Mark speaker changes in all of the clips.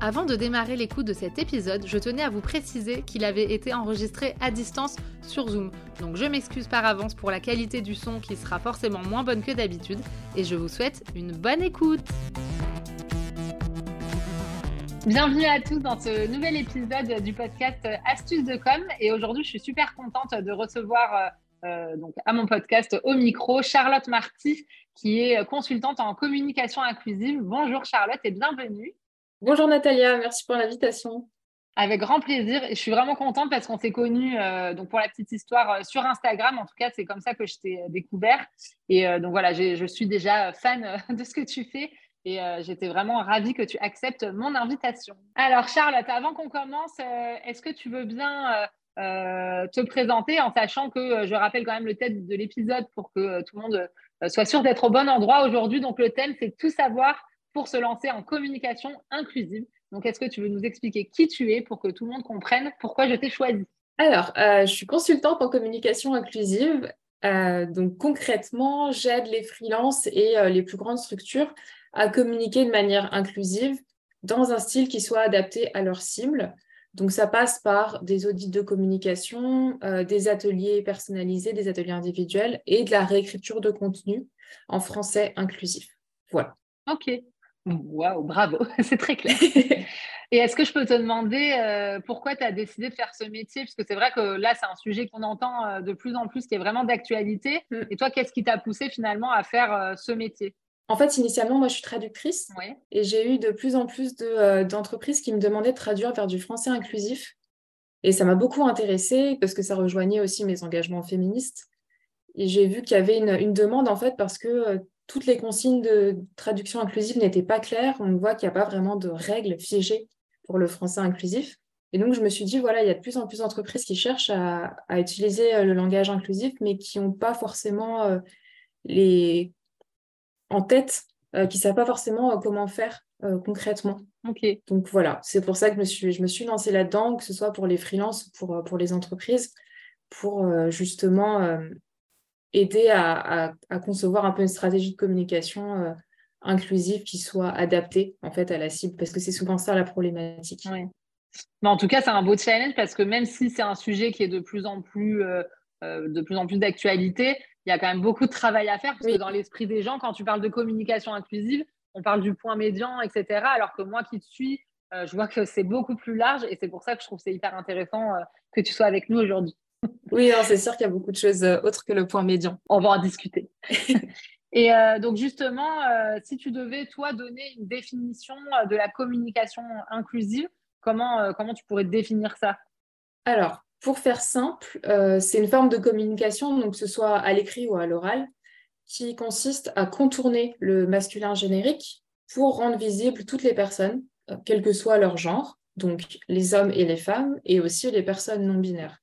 Speaker 1: Avant de démarrer l'écoute de cet épisode, je tenais à vous préciser qu'il avait été enregistré à distance sur Zoom. Donc je m'excuse par avance pour la qualité du son qui sera forcément moins bonne que d'habitude et je vous souhaite une bonne écoute. Bienvenue à tous dans ce nouvel épisode du podcast Astuces de com et aujourd'hui je suis super contente de recevoir euh, donc à mon podcast au micro Charlotte Marty qui est consultante en communication inclusive. Bonjour Charlotte et bienvenue.
Speaker 2: Bonjour Natalia, merci pour l'invitation.
Speaker 1: Avec grand plaisir. Je suis vraiment contente parce qu'on s'est connus, euh, donc pour la petite histoire, euh, sur Instagram. En tout cas, c'est comme ça que je t'ai euh, découvert. Et donc voilà, je suis déjà fan de ce que tu fais. Et j'étais vraiment ravie que tu acceptes mon invitation. Alors Charlotte, avant qu'on commence, est-ce que tu veux bien te présenter en sachant que je rappelle quand même le thème de l'épisode pour que tout le monde soit sûr d'être au bon endroit aujourd'hui. Donc le thème, c'est tout savoir pour se lancer en communication inclusive. Donc, est-ce que tu veux nous expliquer qui tu es pour que tout le monde comprenne pourquoi je t'ai choisi?
Speaker 2: Alors, euh, je suis consultante en communication inclusive. Euh, donc, concrètement, j'aide les freelances et euh, les plus grandes structures à communiquer de manière inclusive dans un style qui soit adapté à leur cible. Donc, ça passe par des audits de communication, des ateliers personnalisés, des ateliers individuels et de la réécriture de contenu en français inclusif. Voilà.
Speaker 1: Ok, Waouh, bravo, c'est très clair. Et est-ce que je peux te demander euh, pourquoi tu as décidé de faire ce métier? Parce que c'est vrai que là, c'est un sujet qu'on entend euh, de plus en plus qui est vraiment d'actualité. Mm. Et toi, qu'est-ce qui t'a poussé finalement à faire euh, ce métier?
Speaker 2: En fait, initialement, moi, je suis traductrice. Et j'ai eu de plus en plus d'entreprises qui me demandaient de traduire vers du français inclusif. Et ça m'a beaucoup intéressée parce que ça rejoignait aussi mes engagements féministes. Et j'ai vu qu'il y avait une, une, demande, en fait, parce que toutes les consignes de traduction inclusive n'étaient pas claires. On voit qu'il n'y a pas vraiment de règles figées pour le français inclusif. Et donc, je me suis dit, voilà, il y a de plus en plus d'entreprises qui cherchent à, utiliser euh, le langage inclusif, mais qui n'ont pas forcément euh, les en tête, euh, qui ne savent pas forcément comment faire concrètement. Donc voilà, c'est pour ça que je me suis, je me suis lancée là-dedans, que ce soit pour les freelances ou pour, pour les entreprises, pour justement aider à, concevoir un peu une stratégie de communication euh, inclusive qui soit adaptée en fait à la cible parce que c'est souvent ça la problématique.
Speaker 1: Mais en tout cas, c'est un beau challenge parce que même si c'est un sujet qui est de plus en plus euh, euh, de plus en plus d'actualité, il y a quand même beaucoup de travail à faire parce que dans l'esprit des gens, quand tu parles de communication inclusive, on parle du point médian, etc. Alors que moi qui te suis, je vois que c'est beaucoup plus large et c'est pour ça que je trouve c'est hyper intéressant que tu sois avec nous aujourd'hui.
Speaker 2: Oui, c'est sûr qu'il y a beaucoup de choses euh, autres que le point médian.
Speaker 1: On va en discuter. Et euh, donc justement, euh, si tu devais, toi, donner une définition de la communication inclusive, comment, comment tu pourrais définir ça?
Speaker 2: Alors, pour faire simple, c'est une forme de communication, donc que ce soit à l'écrit ou à l'oral, qui consiste à contourner le masculin générique pour rendre visible toutes les personnes, quel que soit leur genre, donc les hommes et les femmes, et aussi les personnes non binaires.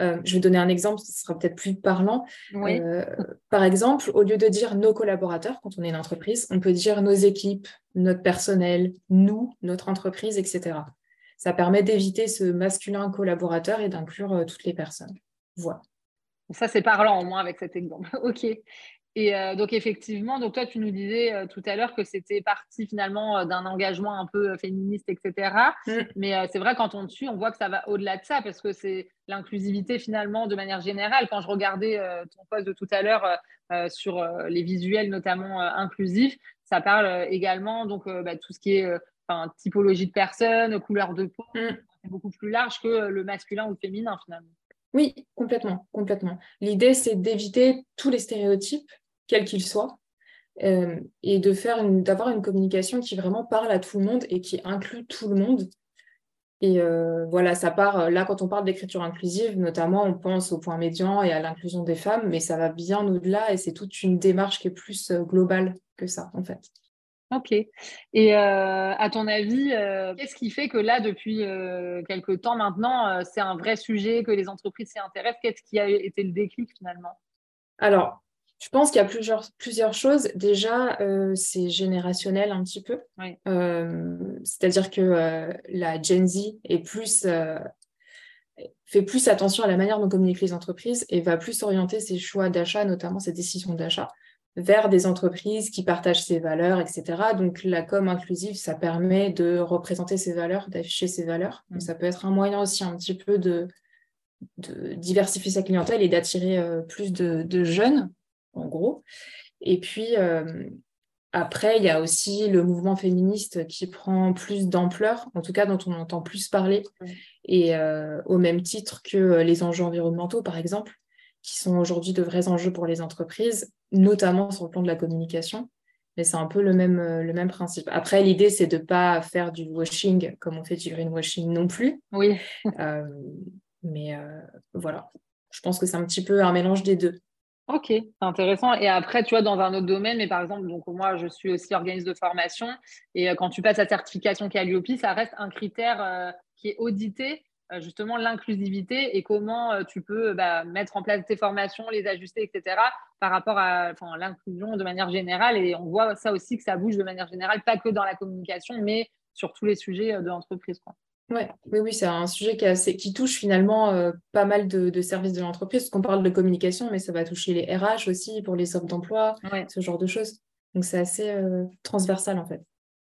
Speaker 2: Euh, je vais donner un exemple, ce sera peut-être plus parlant. Euh, par exemple, au lieu de dire nos collaborateurs, quand on est une entreprise, on peut dire nos équipes, notre personnel, nous, notre entreprise, etc. Ça permet d'éviter ce masculin collaborateur et d'inclure euh, toutes les personnes. Voilà.
Speaker 1: Ça, c'est parlant au moins avec cet exemple. OK. Et euh, donc effectivement, donc toi tu nous disais euh, tout à l'heure que c'était parti finalement euh, d'un engagement un peu féministe, etc. Mm. Mais c'est vrai quand on te suit, on voit que ça va au-delà de ça parce que c'est l'inclusivité finalement de manière générale. Quand je regardais ton post de tout à l'heure sur les visuels notamment inclusifs, ça parle également donc bah, tout ce qui est typologie de personnes, couleur de peau, mm. c'est beaucoup plus large que le masculin ou le féminin finalement.
Speaker 2: Oui, complètement, complètement. L'idée, c'est d'éviter tous les stéréotypes quel qu'il soit, euh, et de faire d'avoir une communication qui vraiment parle à tout le monde et qui inclut tout le monde. Et euh, voilà, ça part, là, quand on parle d'écriture inclusive, notamment, on pense au point médian et à l'inclusion des femmes, mais ça va bien au-delà et c'est toute une démarche qui est plus euh, globale que ça, en fait.
Speaker 1: Ok. Et euh, à ton avis, euh, qu'est-ce qui fait que là, depuis quelques temps maintenant, c'est un vrai sujet, que les entreprises s'y intéressent? Qu'est-ce qui a été le déclic finalement?
Speaker 2: Alors, je pense qu'il y a plusieurs, plusieurs choses. Déjà, c'est générationnel un petit peu. C'est-à-dire que la Gen Z est plus fait plus attention à la manière dont communiquent les entreprises et va plus orienter ses choix d'achat, notamment ses décisions d'achat, vers des entreprises qui partagent ses valeurs, etc. Donc la com inclusive, ça permet de représenter ses valeurs, d'afficher ses valeurs. Mm. ça peut être un moyen aussi un petit peu de, de diversifier sa clientèle et d'attirer euh, plus de, jeunes, en gros. Et puis, euh, après, il y a aussi le mouvement féministe qui prend plus d'ampleur, en tout cas dont on entend plus parler, et euh, au même titre que les enjeux environnementaux, par exemple, qui sont aujourd'hui de vrais enjeux pour les entreprises, notamment sur le plan de la communication. Mais c'est un peu le même, euh, le même principe. Après, l'idée, c'est de ne pas faire du washing comme on fait du greenwashing non plus.
Speaker 1: Oui.
Speaker 2: Euh, mais voilà, je pense que c'est un petit peu un mélange des deux.
Speaker 1: Ok, c'est intéressant. Et après, tu vois, dans un autre domaine, mais par exemple, donc moi, je suis aussi organisme de formation. Et euh, quand tu passes la certification Calliope, ça reste un critère euh, qui est audité, euh, justement, l'inclusivité et comment tu peux bah, mettre en place tes formations, les ajuster, etc., par rapport à l'inclusion de manière générale. Et on voit ça aussi que ça bouge de manière générale, pas que dans la communication, mais sur tous les sujets de l'entreprise.
Speaker 2: Ouais, oui, oui, c'est un sujet qui, assez, qui touche finalement euh, pas mal de, services de l'entreprise, parce qu'on parle de communication, mais ça va toucher les RH aussi pour les offres d'emploi, ce genre de choses. Donc c'est assez euh, transversal en fait.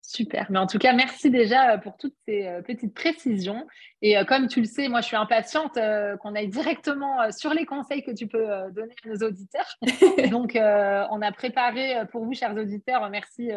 Speaker 1: Super. Mais en tout cas, merci déjà euh, pour toutes ces petites précisions. Et comme tu le sais, moi, je suis impatiente qu'on aille directement sur les conseils que tu peux donner à nos auditeurs. Donc, on a préparé pour vous, chers auditeurs, merci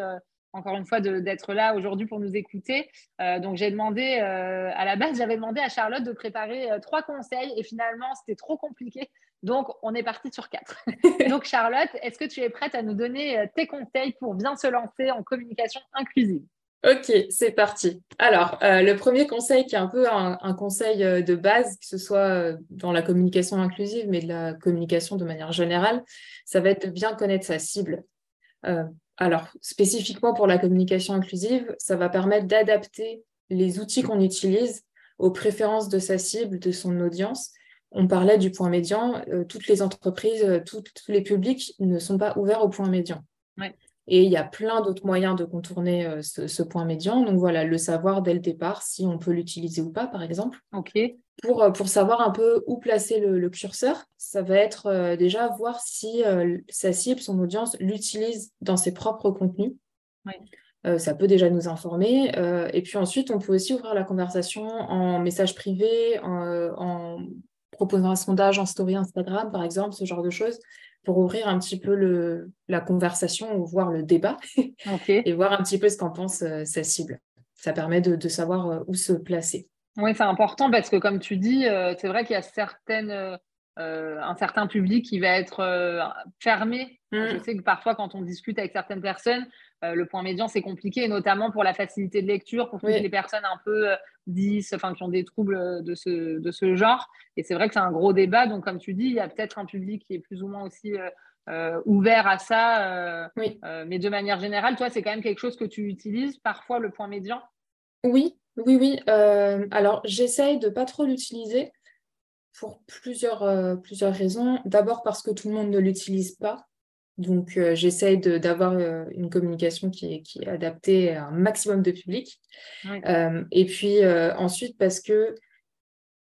Speaker 1: encore une fois, d'être là aujourd'hui pour nous écouter. Euh, donc, j'ai demandé, euh, à la base, j'avais demandé à Charlotte de préparer euh, trois conseils et finalement, c'était trop compliqué. Donc, on est parti sur quatre. donc, Charlotte, est-ce que tu es prête à nous donner tes conseils pour bien se lancer en communication inclusive?
Speaker 2: Ok, c'est parti. Alors, le premier conseil qui est un peu un, un, conseil de base, que ce soit dans la communication inclusive, mais de la communication de manière générale, ça va être de bien connaître sa cible. Alors, spécifiquement pour la communication inclusive, ça va permettre d'adapter les outils qu'on utilise aux préférences de sa cible, de son audience. On parlait du point médian. Euh, toutes les entreprises, euh, tous les publics ne sont pas ouverts au point médian. Et il y a plein d'autres moyens de contourner euh, ce, point médian. Donc voilà, le savoir dès le départ, si on peut l'utiliser ou pas, par exemple.
Speaker 1: OK.
Speaker 2: Pour, euh, pour savoir un peu où placer le, curseur, ça va être euh, déjà voir si sa cible, son audience, l'utilise dans ses propres contenus. ça peut déjà nous informer. et puis ensuite, on peut aussi ouvrir la conversation en message privé, en, en proposant un sondage en story Instagram, par exemple, ce genre de choses pour ouvrir un petit peu le, la conversation ou voir le débat et voir un petit peu ce qu'en pense euh, sa cible. Ça permet de, savoir euh, où se placer.
Speaker 1: Oui, c'est important parce que comme tu dis, euh, c'est vrai qu'il y a certaines, un certain public qui va être fermé. Mm. Je sais que parfois, quand on discute avec certaines personnes, euh, le point médian, c'est compliqué, notamment pour la facilité de lecture, pour toutes les personnes un peu 10, euh, enfin, qui ont des troubles de ce, de ce genre. Et c'est vrai que c'est un gros débat. Donc, comme tu dis, il y a peut-être un public qui est plus ou moins aussi euh, ouvert à ça. mais de manière générale, toi, c'est quand même quelque chose que tu utilises parfois, le point médian?
Speaker 2: Oui, oui, oui. alors, j'essaye de pas trop l'utiliser pour plusieurs, plusieurs raisons. D'abord parce que tout le monde ne l'utilise pas. Donc, euh, j'essaye d'avoir euh, une communication qui est, qui est, adaptée à un maximum de public. Euh, et puis ensuite, parce que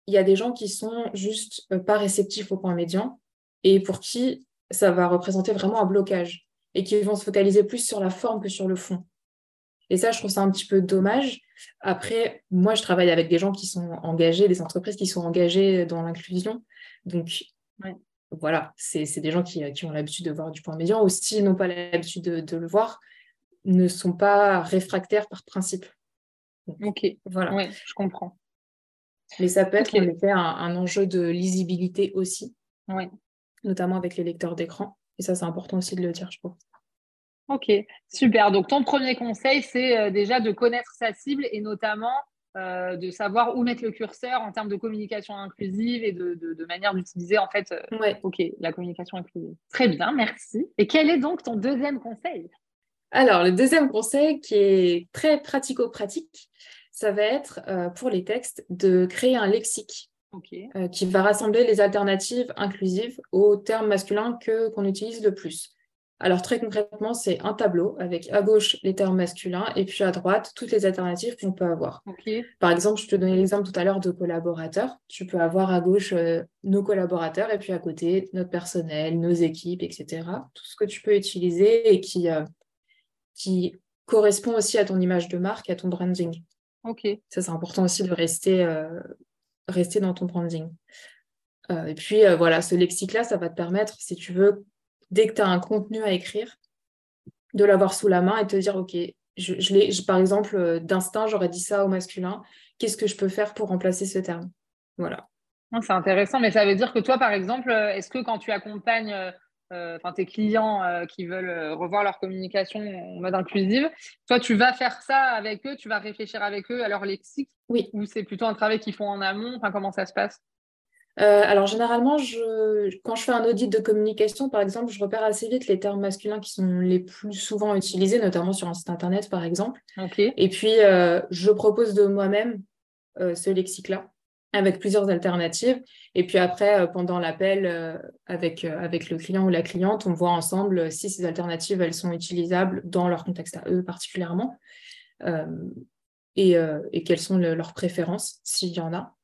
Speaker 2: il y a des gens qui sont juste pas réceptifs au point médian et pour qui ça va représenter vraiment un blocage et qui vont se focaliser plus sur la forme que sur le fond. Et ça, je trouve ça un petit peu dommage. Après, moi, je travaille avec des gens qui sont engagés, des entreprises qui sont engagées dans l'inclusion. Donc, voilà, c'est des gens qui, ont l'habitude de voir du point médian ou s'ils n'ont pas l'habitude de, le voir, ne sont pas réfractaires par principe.
Speaker 1: ok, voilà. Oui, je comprends.
Speaker 2: Mais ça peut être en effet un, enjeu de lisibilité aussi, notamment avec les lecteurs d'écran. Et ça, c'est important aussi de le dire, je pense.
Speaker 1: Ok, super. Donc, ton premier conseil, c'est euh, déjà de connaître sa cible et notamment euh, de savoir où mettre le curseur en termes de communication inclusive et de, manière d'utiliser en fait
Speaker 2: euh,
Speaker 1: ok, la communication inclusive. Très bien, merci. Et quel est donc ton deuxième conseil?
Speaker 2: Alors, le deuxième conseil qui est très pratico-pratique, ça va être pour les textes de créer un lexique qui va rassembler les alternatives inclusives aux termes masculins que qu'on utilise le plus. Alors très concrètement, c'est un tableau avec à gauche les termes masculins et puis à droite toutes les alternatives qu'on peut avoir. Par exemple, je te donnais l'exemple tout à l'heure de collaborateurs. Tu peux avoir à gauche euh, nos collaborateurs et puis à côté notre personnel, nos équipes, etc. Tout ce que tu peux utiliser et qui, euh, qui correspond aussi à ton image de marque, à ton branding.
Speaker 1: Ok.
Speaker 2: Ça, c'est important aussi de rester, euh, rester dans ton branding. et puis voilà, ce lexique-là, ça va te permettre, si tu veux, dès que tu as un contenu à écrire, de l'avoir sous la main et te dire, OK, je, je par exemple, euh, d'instinct, j'aurais dit ça au masculin. Qu'est-ce que je peux faire pour remplacer ce terme? Voilà.
Speaker 1: C'est intéressant, mais ça veut dire que toi, par exemple, euh, est-ce que quand tu accompagnes euh, tes clients qui veulent revoir leur communication en mode inclusive, toi, tu vas faire ça avec eux, tu vas réfléchir avec eux à leur lexique
Speaker 2: Oui.
Speaker 1: Ou c'est plutôt un travail qu'ils font en amont? Comment ça se passe?
Speaker 2: Euh, alors généralement, quand je fais un audit de communication, par exemple, je repère assez vite les termes masculins qui sont les plus souvent utilisés, notamment sur un site internet, par exemple. Et puis, euh, je propose de moi-même euh, ce lexique-là avec plusieurs alternatives. Et puis après, pendant l'appel avec, avec le client ou la cliente, on voit ensemble si ces alternatives, elles sont utilisables dans leur contexte à eux particulièrement. Et, et, quelles sont leurs préférences, s'il y en a.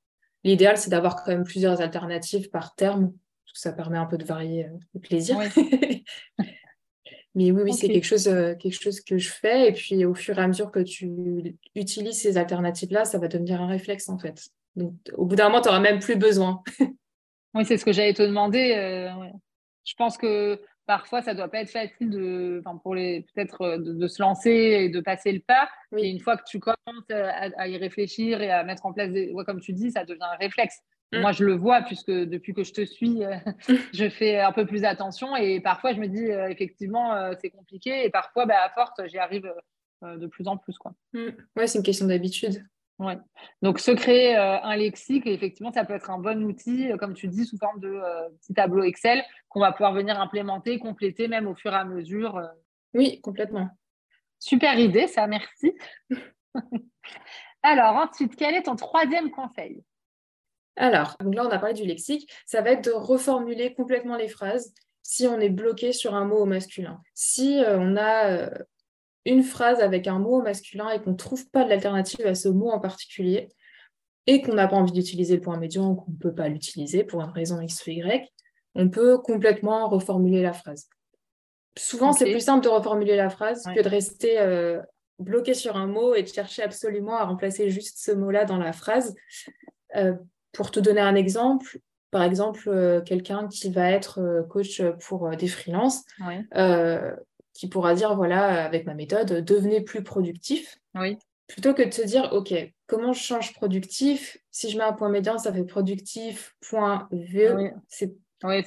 Speaker 2: L'idéal, c'est d'avoir quand même plusieurs alternatives par terme, parce que ça permet un peu de varier euh, le plaisir. Mais oui, oui, c'est quelque chose, euh, quelque chose que je fais. Et puis, au fur et à mesure que tu utilises ces alternatives-là, ça va devenir un réflexe, en fait. Donc, au bout d'un moment, tu n'auras même plus besoin.
Speaker 1: oui, c'est ce que j'allais te demander. Euh, je pense que parfois, ça doit pas être facile de, pour les, peut-être euh, de, se lancer et de passer le pas. Et une fois que tu commences à, y réfléchir et à mettre en place des, comme tu dis, ça devient un réflexe. Mm. Moi, je le vois puisque depuis que je te suis, euh, je fais un peu plus attention et parfois, je me dis euh, effectivement, c'est compliqué et parfois, bah, à force, j'y arrive de plus en plus. Quoi.
Speaker 2: Mm. Ouais, c'est une question d'habitude.
Speaker 1: Ouais. Donc, se créer euh, un lexique, effectivement, ça peut être un bon outil, euh, comme tu dis, sous forme de euh, petit tableau Excel qu'on va pouvoir venir implémenter, compléter même au fur et à mesure.
Speaker 2: Oui, complètement.
Speaker 1: Super idée, ça, merci. Alors, ensuite, quel est ton troisième conseil?
Speaker 2: Alors, donc là, on a parlé du lexique. Ça va être de reformuler complètement les phrases si on est bloqué sur un mot au masculin. Si on a une phrase avec un mot masculin et qu'on ne trouve pas d'alternative à ce mot en particulier, et qu'on n'a pas envie d'utiliser le point médian ou qu'on ne peut pas l'utiliser pour une raison X ou Y, on peut complètement reformuler la phrase. Souvent, c'est plus simple de reformuler la phrase que de rester euh, bloqué sur un mot et de chercher absolument à remplacer juste ce mot-là dans la phrase. Euh, pour te donner un exemple, par exemple, euh, quelqu'un qui va être coach pour des freelances, qui pourra dire, voilà, avec ma méthode, devenez plus productif.
Speaker 1: Oui.
Speaker 2: Plutôt que de se dire, OK, comment je change productif? Si je mets un point médian, ça fait productif, point V. C'est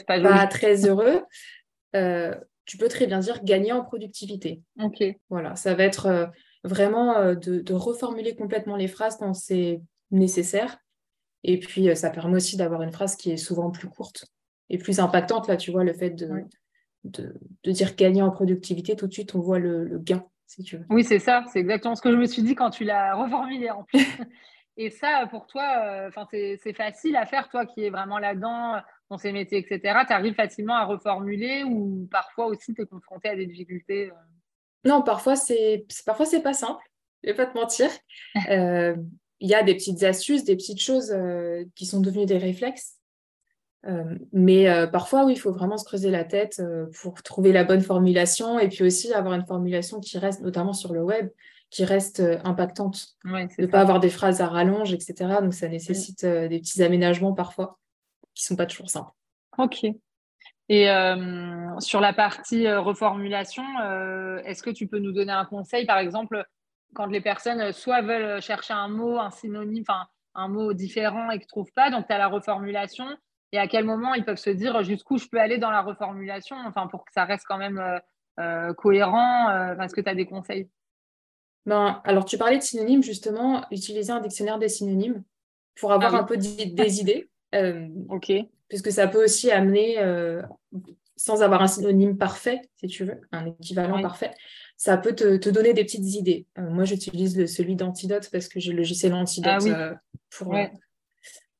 Speaker 2: pas, très heureux. Euh, tu peux très bien dire gagner en productivité.
Speaker 1: OK.
Speaker 2: Voilà, ça va être euh, vraiment euh, de, reformuler complètement les phrases quand c'est nécessaire. Et puis, ça permet aussi d'avoir une phrase qui est souvent plus courte et plus impactante. Là, tu vois, le fait de, de, dire gagner en productivité, tout de suite, on voit le, gain, si tu veux.
Speaker 1: Oui, c'est ça. C'est exactement ce que je me suis dit quand tu l'as reformulé en plus. Et ça, pour toi, euh, c'est facile à faire, toi qui es vraiment là-dedans, dans ces métiers, etc. Tu arrives facilement à reformuler ou parfois aussi tu es confronté à des difficultés euh?
Speaker 2: Non, parfois c'est parfois c'est pas simple, je vais pas te mentir. Euh, il y a des petites astuces, des petites choses qui sont devenues des réflexes euh, mais euh, parfois, oui, il faut vraiment se creuser la tête euh, pour trouver la bonne formulation et puis aussi avoir une formulation qui reste, notamment sur le web, qui reste impactante.
Speaker 1: ne
Speaker 2: pas avoir des phrases à rallonge, etc. Donc, ça nécessite des petits aménagements parfois qui ne sont pas toujours simples.
Speaker 1: Ok. Et sur la partie reformulation, est-ce que tu peux nous donner un conseil, par exemple, quand les personnes soit veulent chercher un mot, un synonyme, enfin un mot différent et qu'ils ne trouvent pas, donc tu as la reformulation, et à quel moment ils peuvent se dire jusqu'où je peux aller dans la reformulation, enfin pour que ça reste quand même euh, euh, cohérent. Euh, est-ce que tu as des conseils?
Speaker 2: Ben, Alors, tu parlais de synonymes, justement, utiliser un dictionnaire des synonymes pour avoir ah un peu des idées.
Speaker 1: ok.
Speaker 2: Puisque ça peut aussi amener, sans avoir un synonyme parfait, si tu veux, un équivalent parfait, ça peut te, donner des petites idées. moi, j'utilise celui d'Antidote parce que j'ai le logiciel Antidote ah pour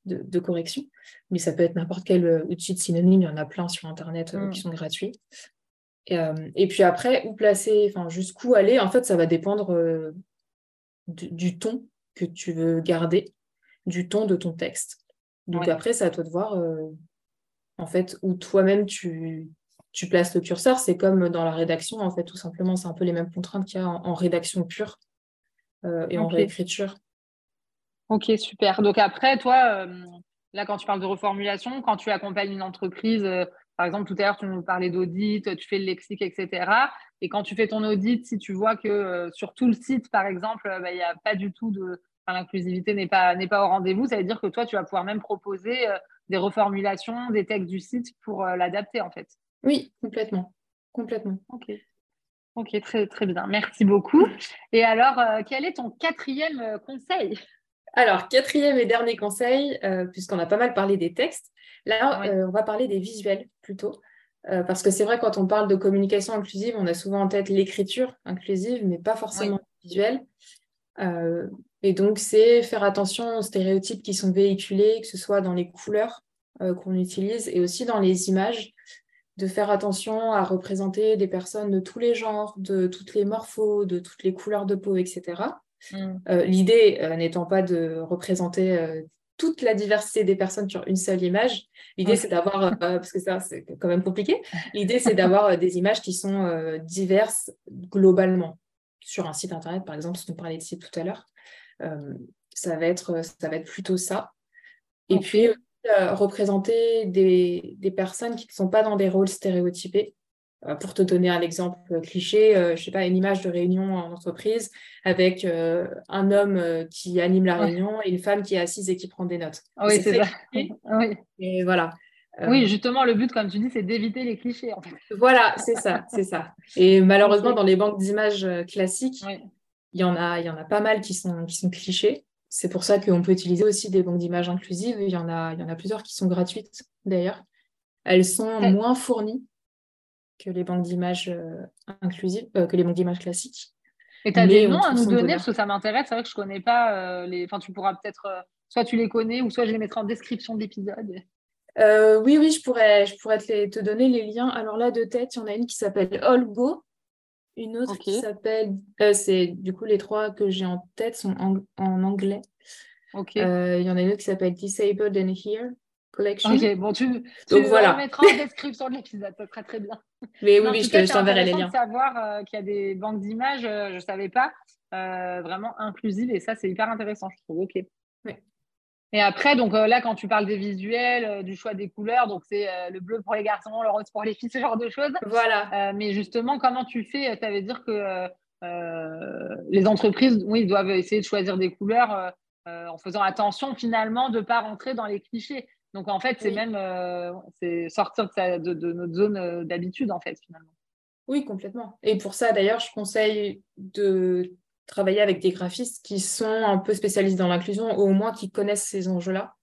Speaker 2: de, correction. Mais ça peut être n'importe quel outil de synonyme. Il y en a plein sur Internet mm. qui sont gratuits. Et, puis après, où placer, enfin jusqu'où aller, en fait, ça va dépendre du, ton que tu veux garder, du ton de ton texte. Donc après, c'est à toi de voir en fait où toi-même tu, tu places le curseur. C'est comme dans la rédaction, en fait, tout simplement, c'est un peu les mêmes contraintes qu'il y a en, rédaction pure et en réécriture.
Speaker 1: Ok, super. Donc après, toi, là, quand tu parles de reformulation, quand tu accompagnes une entreprise, par exemple, tout à l'heure, tu nous parlais d'audit, tu fais le lexique, etc. Et quand tu fais ton audit, si tu vois que euh, sur tout le site, par exemple, euh, bah, il n'y a pas du tout de. L'inclusivité n'est pas, n'est pas au rendez-vous, ça veut dire que toi, tu vas pouvoir même proposer euh, des reformulations des textes du site pour l'adapter, en fait.
Speaker 2: Oui, complètement. Complètement.
Speaker 1: Ok. Ok, très, très bien. Merci beaucoup. Et alors, quel est ton quatrième conseil?
Speaker 2: Alors, quatrième et dernier conseil, puisqu'on a pas mal parlé des textes, Là, euh, on va parler des visuels plutôt. Euh, parce que c'est vrai, quand on parle de communication inclusive, on a souvent en tête l'écriture inclusive, mais pas forcément le visuel. Euh, et donc, c'est faire attention aux stéréotypes qui sont véhiculés, que ce soit dans les couleurs qu'on utilise et aussi dans les images, de faire attention à représenter des personnes de tous les genres, de toutes les morphos, de toutes les couleurs de peau, etc. Mm. L'idée n'étant pas de représenter toute la diversité des personnes sur une seule image. L'idée, c'est d'avoir, euh, parce que ça, c'est quand même compliqué, l'idée, c'est d'avoir euh, des images qui sont euh, diverses globalement. Sur un site internet, par exemple, si on parlait de site tout à l'heure, ça, va être, ça va être plutôt ça. Et puis, représenter des, des, personnes qui ne sont pas dans des rôles stéréotypés. Euh, pour te donner un exemple cliché, euh, je sais pas, une image de réunion en entreprise avec euh, un homme qui anime la réunion et une femme qui est assise et qui prend des notes.
Speaker 1: Ah oui, c'est ça.
Speaker 2: oui. Et voilà.
Speaker 1: Oui, justement, le but, comme tu dis, c'est d'éviter les clichés.
Speaker 2: Voilà, c'est ça, c'est ça. Et malheureusement, dans les banques d'images classiques, il y en a, il y en a pas mal qui sont, qui sont clichés. C'est pour ça qu'on peut utiliser aussi des banques d'images inclusives. Il y en a, il y en a plusieurs qui sont gratuites d'ailleurs. Elles sont moins fournies que les banques d'images euh, inclusives, euh, que les banques d'images classiques.
Speaker 1: Et tu as des noms à nous donner parce que ça m'intéresse. C'est vrai que je ne connais pas euh, les. Enfin, tu pourras peut-être. soit tu les connais ou soit je les mettrai en description de l'épisode.
Speaker 2: oui, oui, je pourrais, je pourrais te, te, donner les liens. Alors là, de tête, il y en a une qui s'appelle Olgo, une autre qui s'appelle. c'est du coup les trois que j'ai en tête sont en, en anglais. Ok. Il y en a une autre qui s'appelle Disabled and Here. Collection.
Speaker 1: Ok, bon, tu, tu voilà. mettras en description de l'épisode, ça serait très bien.
Speaker 2: Mais oui, je t'enverrai les liens.
Speaker 1: de savoir euh, qu'il y a des banques d'images, euh, je ne savais pas, euh, vraiment inclusives, et ça, c'est hyper intéressant, je trouve. Ok. Et après, donc là, quand tu parles des visuels, du choix des couleurs, donc c'est le bleu pour les garçons, le rose pour les filles, ce genre de choses.
Speaker 2: Voilà.
Speaker 1: mais justement, comment tu fais Ça veut dire que les entreprises, oui, doivent essayer de choisir des couleurs en faisant attention finalement de ne pas rentrer dans les clichés. Donc en fait, c'est même euh, c'est sortir de, de, notre zone euh, d'habitude, en fait, finalement.
Speaker 2: Oui, complètement. Et pour ça, d'ailleurs, je conseille de travailler avec des graphistes qui sont un peu spécialistes dans l'inclusion, ou au moins qui connaissent ces enjeux-là.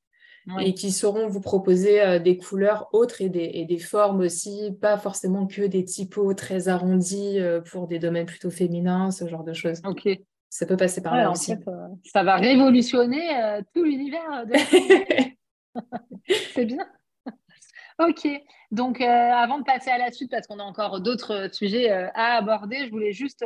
Speaker 2: Et qui sauront vous proposer euh, des couleurs autres et des, et des, formes aussi, pas forcément que des typos très arrondis pour des domaines plutôt féminins, ce genre de choses.
Speaker 1: Ok.
Speaker 2: Ça peut passer par là aussi.
Speaker 1: ça va révolutionner tout l'univers de c'est bien. Ok, donc euh, avant de passer à la suite, parce qu'on a encore d'autres euh, sujets euh, à aborder, je voulais juste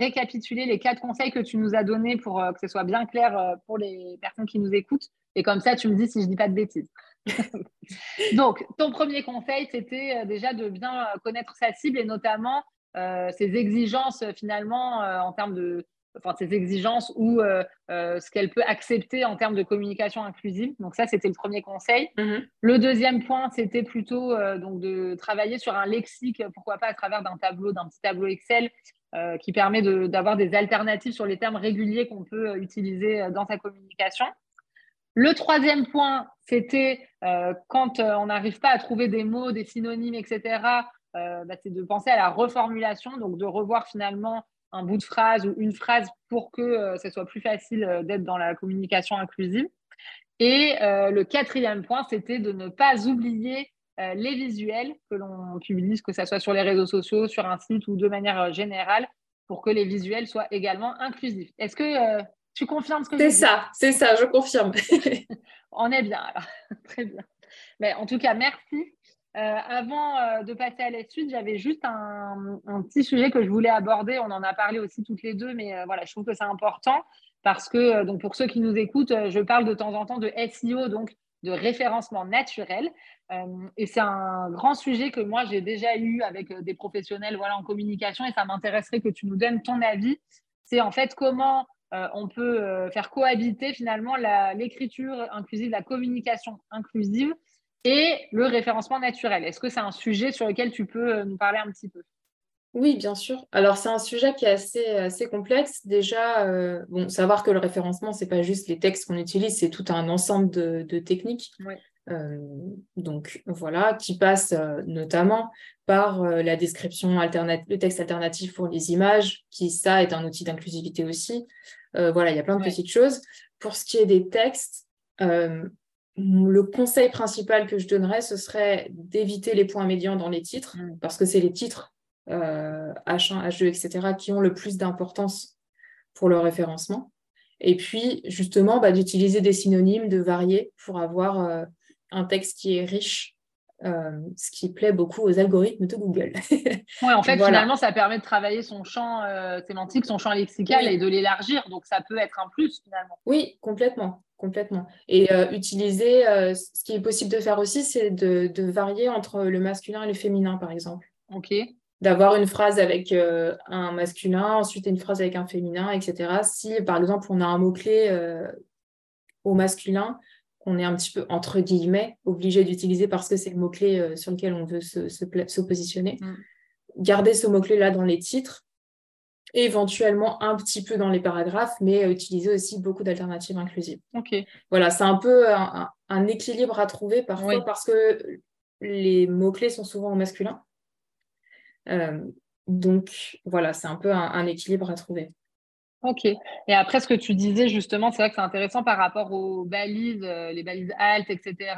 Speaker 1: récapituler les quatre conseils que tu nous as donnés pour que ce soit bien clair pour les personnes qui nous écoutent. Et comme ça, tu me dis si je ne dis pas de bêtises. donc, ton premier conseil, c'était déjà de bien connaître sa cible et notamment ses exigences finalement en termes de, enfin, ses exigences ou euh, euh, ce qu'elle peut accepter en termes de communication inclusive. Donc ça, c'était le premier conseil. Mm-hmm. Le deuxième point, c'était plutôt euh, donc de travailler sur un lexique, pourquoi pas à travers d'un tableau, d'un petit tableau Excel qui permet d'avoir des alternatives sur les termes réguliers qu'on peut utiliser dans sa communication. Le troisième point, c'était quand on n'arrive pas à trouver des mots, des synonymes, etc., bah, c'est de penser à la reformulation, donc de revoir finalement un bout de phrase ou une phrase pour que euh, ce soit plus facile euh, d'être dans la communication inclusive. Et euh, le quatrième point, c'était de ne pas oublier les visuels que l'on publie, que ce soit sur les réseaux sociaux, sur un site ou de manière générale, pour que les visuels soient également inclusifs. Est-ce que tu confirmes ce que
Speaker 2: C'est ça, c'est ça, je confirme.
Speaker 1: On est bien alors. Très bien. Mais en tout cas, merci. Euh, avant euh, de passer à la suite, j'avais juste un, petit sujet que je voulais aborder. On en a parlé aussi toutes les deux, mais euh, voilà, je trouve que c'est important parce que, donc pour ceux qui nous écoutent, je parle de temps en temps de SEO, donc de référencement naturel. et c'est un grand sujet que moi, j'ai déjà eu avec des professionnels voilà, en communication et ça m'intéresserait que tu nous donnes ton avis. C'est en fait comment on peut faire cohabiter finalement l'écriture inclusive, la communication inclusive et le référencement naturel. Est-ce que c'est un sujet sur lequel tu peux euh, nous parler un petit peu?
Speaker 2: Oui, bien sûr. Alors, c'est un sujet qui est assez, assez complexe. Déjà, euh, bon, savoir que le référencement, ce n'est pas juste les textes qu'on utilise, c'est tout un ensemble de, techniques. Euh, donc, voilà, qui passe notamment par la description alternative, le texte alternatif pour les images, qui, ça, est un outil d'inclusivité aussi. voilà, il y a plein de petites choses. Pour ce qui est des textes, le conseil principal que je donnerais, ce serait d'éviter les points médians dans les titres, mm. parce que c'est les titres H1, H2, etc., qui ont le plus d'importance pour le référencement. Et puis, justement, bah, d'utiliser des synonymes, de varier pour avoir euh, un texte qui est riche, euh, ce qui plaît beaucoup aux algorithmes de Google.
Speaker 1: oui, en fait, finalement, ça permet de travailler son champ euh, sémantique, son champ lexical et de l'élargir. Donc, ça peut être un plus, finalement.
Speaker 2: Oui, complètement complètement. Et euh, utiliser, euh, ce qui est possible de faire aussi, c'est de, varier entre le masculin et le féminin, par exemple.
Speaker 1: Ok.
Speaker 2: D'avoir une phrase avec euh, un masculin, ensuite une phrase avec un féminin, etc. Si, par exemple, on a un mot-clé au masculin, qu'on est un petit peu, entre guillemets, obligé d'utiliser parce que c'est le mot-clé sur lequel on veut se, se, positionner. Mm. Garder ce mot-clé-là dans les titres éventuellement un petit peu dans les paragraphes, mais utiliser aussi beaucoup d'alternatives inclusives.
Speaker 1: Ok.
Speaker 2: Voilà, c'est un peu un, équilibre à trouver parfois parce que les mots-clés sont souvent en masculin. Euh, donc voilà, c'est un peu un, équilibre à trouver.
Speaker 1: Ok. Et après, ce que tu disais justement, c'est vrai que c'est intéressant par rapport aux balises, euh, les balises alt, etc.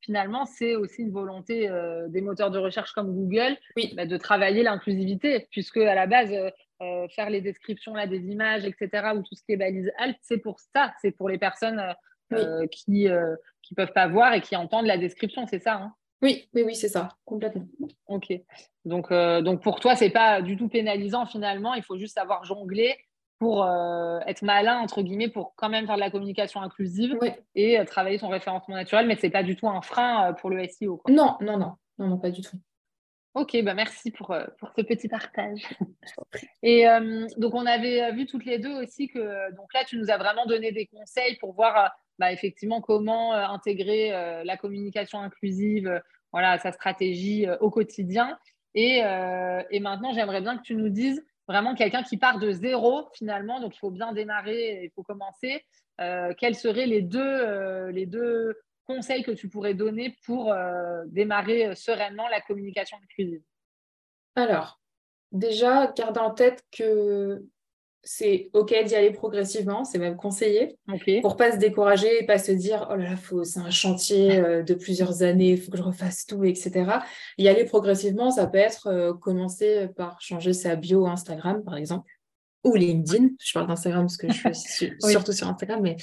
Speaker 1: Finalement, c'est aussi une volonté euh, des moteurs de recherche comme Google oui. Bah, de travailler l'inclusivité, puisque à la base, euh, faire les descriptions là, des images, etc., ou tout ce qui est balise alt, c'est pour ça, c'est pour les personnes euh, qui ne euh, peuvent pas voir et qui entendent la description, c'est ça hein?
Speaker 2: Oui, oui, oui, c'est ça, complètement.
Speaker 1: Ok. Donc, donc pour toi, c'est pas du tout pénalisant finalement, il faut juste savoir jongler pour être malin, entre guillemets, pour quand même faire de la communication inclusive et travailler son référencement naturel, mais ce n'est pas du tout un frein pour le SEO.
Speaker 2: Non, non, non, non, non, pas du tout.
Speaker 1: Ok, bah merci pour, euh, pour ce petit partage. Et euh, donc, on avait euh, vu toutes les deux aussi que, donc là, tu nous as vraiment donné des conseils pour voir bah, effectivement comment intégrer la communication inclusive, voilà, sa stratégie au quotidien. Et, et maintenant, j'aimerais bien que tu nous dises vraiment quelqu'un qui part de zéro finalement, donc il faut bien démarrer, il faut commencer. quels seraient les deux, les deux conseils que tu pourrais donner pour euh, démarrer euh, sereinement la communication inclusive
Speaker 2: Alors, déjà, garde en tête que c'est OK d'y aller progressivement, c'est même conseillé, pour ne pas se décourager et pas se dire oh là là, c'est un chantier euh, de plusieurs années, il faut que je refasse tout, etc. Y aller progressivement, ça peut être commencer par changer sa bio Instagram, par exemple, ou LinkedIn. Je parle d'Instagram parce que je suis surtout sur Instagram, mais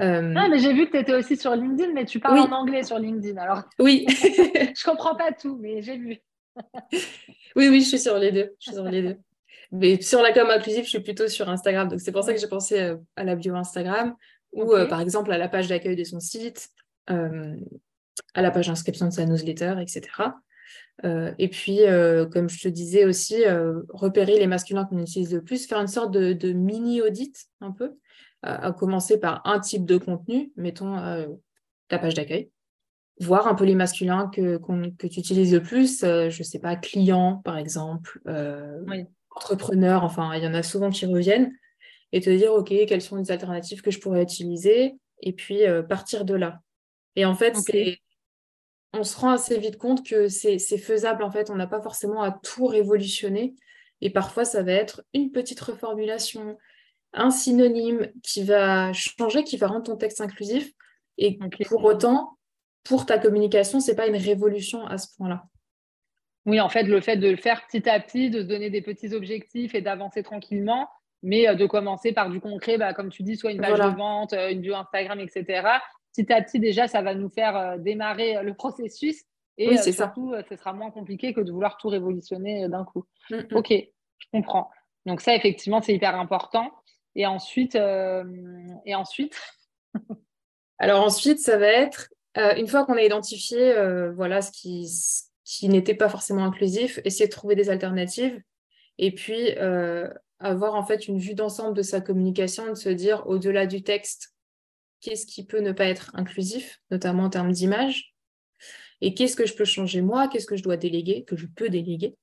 Speaker 1: euh, ah, mais j'ai vu que tu étais aussi sur LinkedIn, mais tu parles en anglais sur LinkedIn. Alors,
Speaker 2: oui.
Speaker 1: je comprends pas tout, mais j'ai vu.
Speaker 2: oui, oui, je suis sur les deux. Je suis sur les deux. Mais sur la com inclusive, je suis plutôt sur Instagram. Donc, c'est pour ça que j'ai pensé euh, à la bio Instagram ou, euh, par exemple, à la page d'accueil de son site, à la page d'inscription de sa newsletter, etc. et puis, comme je te disais aussi, repérer les masculins qu'on utilise le plus, faire une sorte de mini-audit un peu à commencer par un type de contenu, mettons euh, ta page d'accueil, voir un peu les masculins que, que tu utilises le plus, euh, je ne sais pas, client par exemple, euh, entrepreneur, enfin, il y en a souvent qui reviennent, et te dire, OK, quelles sont les alternatives que je pourrais utiliser, et puis partir de là. Et en fait, on se rend assez vite compte que c'est faisable, en fait, on n'a pas forcément à tout révolutionner, et parfois, ça va être une petite reformulation, un synonyme qui va changer, qui va rendre ton texte inclusif. Et pour autant, pour ta communication, ce n'est pas une révolution à ce point-là.
Speaker 1: Oui, en fait, le fait de le faire petit à petit, de se donner des petits objectifs et d'avancer tranquillement, mais de commencer par du concret, bah, comme tu dis, soit une page de vente, une bio Instagram, etc. Petit à petit, déjà, ça va nous faire démarrer le processus. Et oui, surtout, ça. ce sera moins compliqué que de vouloir tout révolutionner d'un coup. Mm, mm. Ok, je comprends. Donc ça, effectivement, c'est hyper important. Et ensuite, et ensuite
Speaker 2: Alors ensuite, ça va être, une fois qu'on a identifié voilà, ce qui, qui n'était pas forcément inclusif, essayer de trouver des alternatives. Et puis, avoir en fait une vue d'ensemble de sa communication, de se dire au-delà du texte, qu'est-ce qui peut ne pas être inclusif, notamment en termes d'image, et qu'est-ce que je peux changer moi, qu'est-ce que je dois déléguer, que je peux déléguer?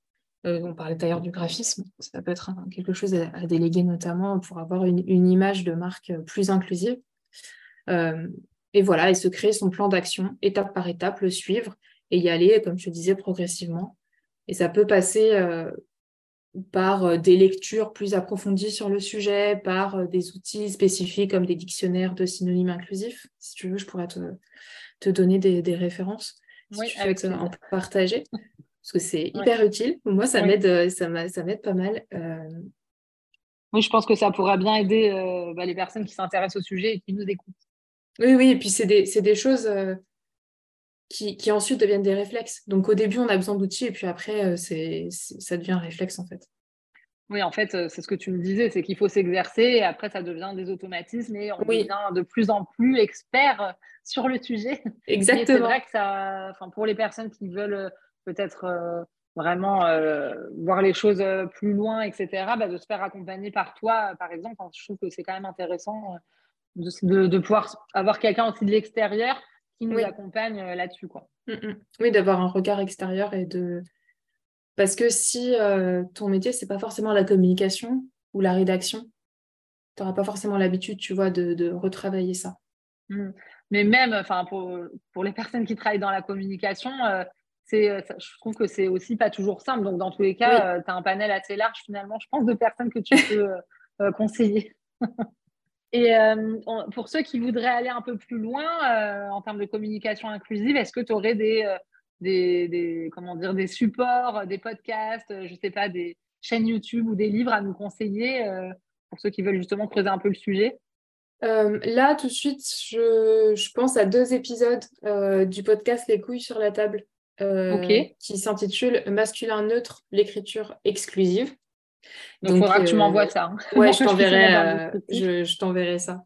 Speaker 2: Euh, on parlait d'ailleurs du graphisme, ça peut être quelque chose à, déléguer notamment pour avoir une, image de marque plus inclusive. Euh, et voilà, et se créer son plan d'action étape par étape, le suivre et y aller, comme je disais, progressivement. Et ça peut passer euh, par euh, des lectures plus approfondies sur le sujet, par euh, des outils spécifiques comme des dictionnaires de synonymes inclusifs. Si tu veux, je pourrais te, donner des, références. oui, avec en partager. Parce que c'est hyper utile. Moi, ça m'aide euh, ça m'aide pas mal.
Speaker 1: Oui, je pense que ça pourra bien aider bah, les personnes qui s'intéressent au sujet et qui nous écoutent.
Speaker 2: Oui, oui, et puis c'est des, des, choses qui, qui, ensuite deviennent des réflexes. Donc au début, on a besoin d'outils et puis après, euh, c'est, ça devient un réflexe en fait.
Speaker 1: Oui, en fait, euh, c'est ce que tu me disais, c'est qu'il faut s'exercer et après, ça devient des automatismes et on devient de plus en plus expert euh, sur le sujet.
Speaker 2: Exactement.
Speaker 1: c'est vrai que ça, enfin, pour les personnes qui veulent peut-être vraiment voir les choses plus loin, etc., bah, de se faire accompagner par toi, par exemple, je trouve que c'est quand même intéressant de, de pouvoir avoir quelqu'un aussi de l'extérieur qui nous accompagne euh, là-dessus. Quoi.
Speaker 2: Mm, mm. Oui, d'avoir un regard extérieur et de. Parce que si euh, ton métier, c'est pas forcément la communication ou la rédaction, tu n'auras pas forcément l'habitude, tu vois, de, retravailler ça.
Speaker 1: Mm. Mais même, enfin, pour, pour, les personnes qui travaillent dans la communication, euh, je trouve que c'est aussi pas toujours simple. Donc, dans tous les cas, tu as un panel assez large, finalement, je pense, de personnes que tu peux conseiller. Et euh, pour ceux qui voudraient aller un peu plus loin euh, en termes de communication inclusive, est-ce que tu aurais euh, des, des, comment dire, des supports, des podcasts, je ne sais pas, des chaînes YouTube ou des livres à nous conseiller pour ceux qui veulent justement creuser un peu le sujet?
Speaker 2: Là, tout de suite, je, je pense à deux épisodes du podcast Les couilles sur la table qui s'intitule Masculin neutre, l'écriture exclusive.
Speaker 1: Donc, il faudra que tu m'envoies ça.
Speaker 2: Hein. Ouais, je t'enverrai, euh, je, t'enverrai ça.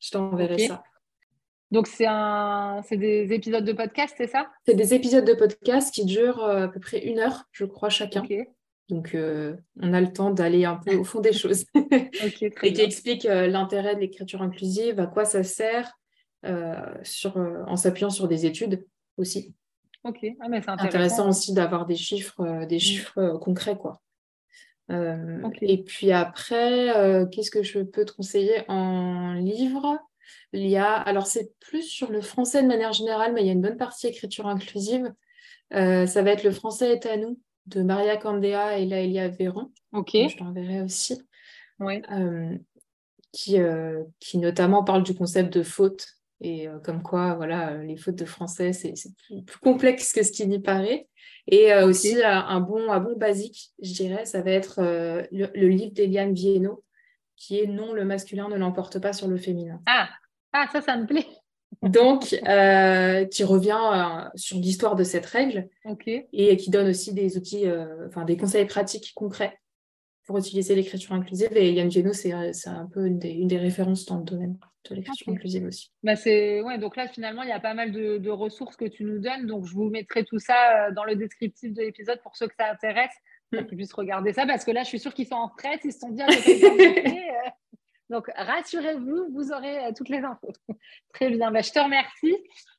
Speaker 2: Je t'enverrai ça.
Speaker 1: Donc, c'est un... des épisodes de podcast, c'est ça?
Speaker 2: C'est des épisodes de podcast qui durent euh, à peu près une heure, je crois, chacun. Donc, euh, on a le temps d'aller un peu au fond des choses. et qui explique l'intérêt de l'écriture inclusive, à quoi ça sert, sur, en s'appuyant sur des études aussi.
Speaker 1: Ok, ah, mais c'est
Speaker 2: intéressant. intéressant aussi d'avoir des chiffres, des mm. chiffres concrets, quoi. Euh, et puis après, euh, qu'est-ce que je peux te conseiller en livre? Il y a, alors c'est plus sur le français de manière générale, mais il y a une bonne partie écriture inclusive. Euh, ça va être Le français est à nous de Maria Candea et Laëlia Véron.
Speaker 1: Ok.
Speaker 2: Je t'enverrai aussi. Oui. qui, qui notamment parle du concept de faute et comme quoi, voilà, les fautes de français, c'est plus, complexe que ce qui n'y paraît. Et euh, aussi, euh, un, bon, un bon basique, je dirais, ça va être euh, le, livre d'Eliane Viennot, qui est Non, le masculin ne l'emporte pas sur le féminin.
Speaker 1: Ah, ah ça, ça me plaît.
Speaker 2: Donc, qui revient sur l'histoire de cette règle et qui donne aussi des outils, enfin des conseils pratiques concrets pour utiliser l'écriture inclusive. Et Yann Geno, c'est un peu une des, références dans le domaine de l'écriture inclusive aussi.
Speaker 1: Bah ouais, donc là, finalement, il y a pas mal de, ressources que tu nous donnes. Donc, je vous mettrai tout ça euh, dans le descriptif de l'épisode pour ceux que ça intéresse, pour mm. qu'ils puissent regarder ça. Parce que là, je suis sûre qu'ils sont en stress, ils se sont bien. Euh. donc, rassurez-vous, vous aurez euh, toutes les infos. Très bien. Bah, je te remercie.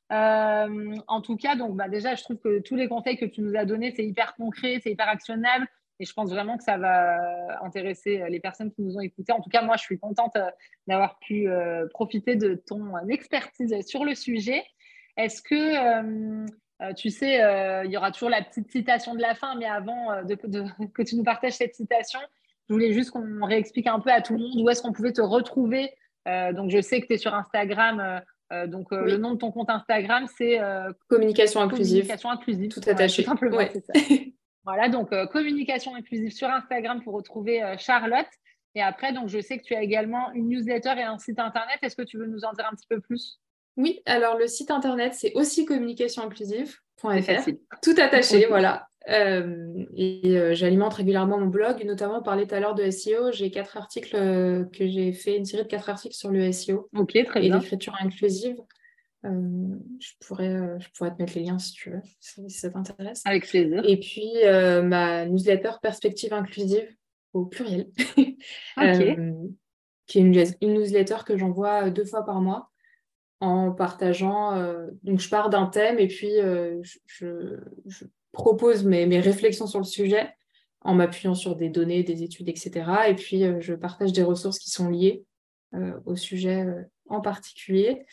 Speaker 1: en tout cas, donc, bah, déjà, je trouve que tous les conseils que tu nous as donnés, c'est hyper concret, c'est hyper actionnable. Et je pense vraiment que ça va intéresser les personnes qui nous ont écoutés. En tout cas, moi, je suis contente euh, d'avoir pu euh, profiter de ton expertise sur le sujet. Est-ce que, euh, tu sais, il y aura toujours la petite citation de la fin, mais avant de, que tu nous partages cette citation, je voulais juste qu'on réexplique un peu à tout le monde où est-ce qu'on pouvait te retrouver. donc, je sais que tu es sur Instagram. donc, le nom de ton compte Instagram, c'est
Speaker 2: Communication inclusive.
Speaker 1: Communication inclusive.
Speaker 2: Tout attaché.
Speaker 1: simplement, c'est ça. Voilà, donc communication inclusive sur Instagram pour retrouver Charlotte. Et après, donc je sais que tu as également une newsletter et un site internet. Est-ce que tu veux nous en dire un petit peu plus?
Speaker 2: Oui, alors le site internet, c'est aussi communicationinclusive.fr. Tout attaché, voilà. Euh, et euh, j'alimente régulièrement mon blog, notamment on parlait tout à l'heure de SEO. J'ai quatre articles euh, que j'ai fait, une série de quatre articles sur le SEO
Speaker 1: Ok, très
Speaker 2: et l'écriture inclusive. Je, pourrais, je pourrais te mettre les liens si tu veux, si, ça t'intéresse.
Speaker 1: Avec plaisir.
Speaker 2: Et puis ma newsletter Perspective inclusive au pluriel, qui est une, newsletter que j'envoie deux fois par mois en partageant. donc je pars d'un thème et puis je, je propose mes, mes, réflexions sur le sujet en m'appuyant sur des données, des études, etc. Et puis, euh, je partage des ressources qui sont liées euh, au sujet euh, en particulier.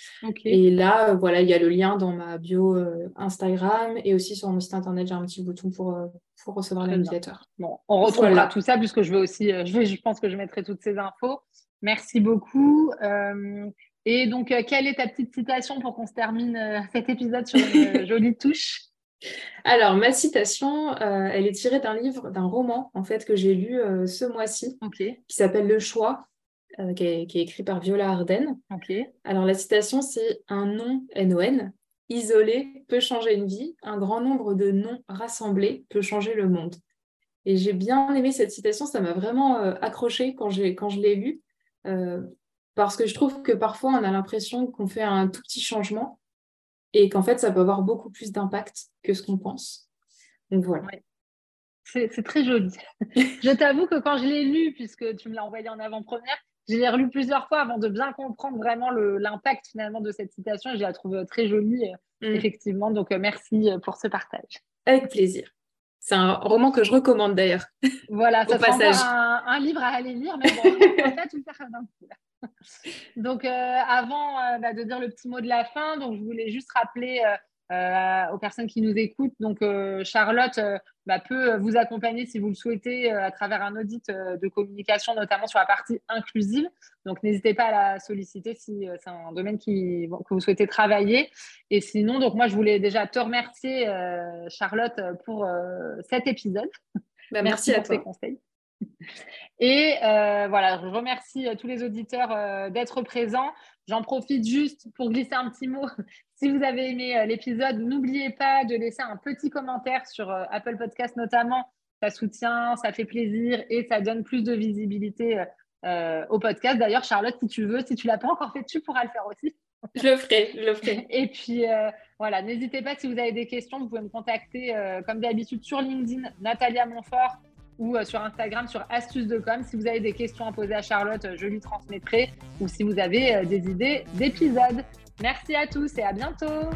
Speaker 2: Et là, voilà, il y a le lien dans ma bio Instagram et aussi sur mon site internet, j'ai un petit bouton pour, pour recevoir la newsletter.
Speaker 1: Bon, on retrouvera tout ça puisque je vais aussi, je, vais, je pense que je mettrai toutes ces infos. Merci beaucoup. et donc, quelle est ta petite citation pour qu'on se termine cet épisode sur une jolie touche?
Speaker 2: Alors, ma citation, euh, elle est tirée d'un livre, d'un roman, en fait, que j'ai lu euh, ce mois-ci, qui s'appelle Le Choix, euh, qui, est, écrit par Viola Arden. Alors, la citation, c'est Un nom, N-O-N, isolé peut changer une vie, un grand nombre de noms rassemblés peut changer le monde. Et j'ai bien aimé cette citation, ça m'a vraiment accroché quand, quand je l'ai lue, parce que je trouve que parfois, on a l'impression qu'on fait un tout petit changement, et qu'en fait, ça peut avoir beaucoup plus d'impact que ce qu'on pense. Donc voilà.
Speaker 1: C'est très joli. je t'avoue que quand je l'ai lu, puisque tu me l'as envoyé en avant-première, je l'ai relu plusieurs fois avant de bien comprendre vraiment l'impact finalement de cette citation. Je la trouve très jolie, euh, mm. effectivement. Donc, euh, merci euh, pour ce partage.
Speaker 2: Avec plaisir. C'est un roman que je recommande d'ailleurs.
Speaker 1: Voilà, ça passage. Un, un, livre à aller lire, mais bon, en fait, tu le faire d'un coup. Donc, euh, avant euh, bah, de dire le petit mot de la fin, donc je voulais juste rappeler euh, aux personnes qui nous écoutent. Donc, Charlotte bah, peut vous accompagner si vous le souhaitez à travers un audit de communication, notamment sur la partie inclusive. Donc, n'hésitez pas à la solliciter si c'est un domaine qui, que vous souhaitez travailler. Et sinon, donc moi, je voulais déjà te remercier, Charlotte, pour cet épisode.
Speaker 2: Bah, merci, à toi.
Speaker 1: conseils. Et euh, voilà, je remercie euh, tous les auditeurs euh, d'être présents. J'en profite juste pour glisser un petit mot. si vous avez aimé l'épisode, n'oubliez pas de laisser un petit commentaire sur Apple Podcast notamment. Ça soutient, ça fait plaisir et ça donne plus de visibilité au podcast. D'ailleurs, Charlotte, si tu veux, si tu l'as pas encore fait, tu pourras le faire aussi.
Speaker 2: Je le ferai, je le ferai.
Speaker 1: Et puis voilà, n'hésitez pas si vous avez des questions, vous pouvez me contacter comme d'habitude sur LinkedIn, Natalia Montfort ou euh, sur Instagram sur astuces. Si vous avez des questions à poser à Charlotte, je lui transmettrai ou si vous avez euh, des idées d'épisodes. Merci à tous et à bientôt.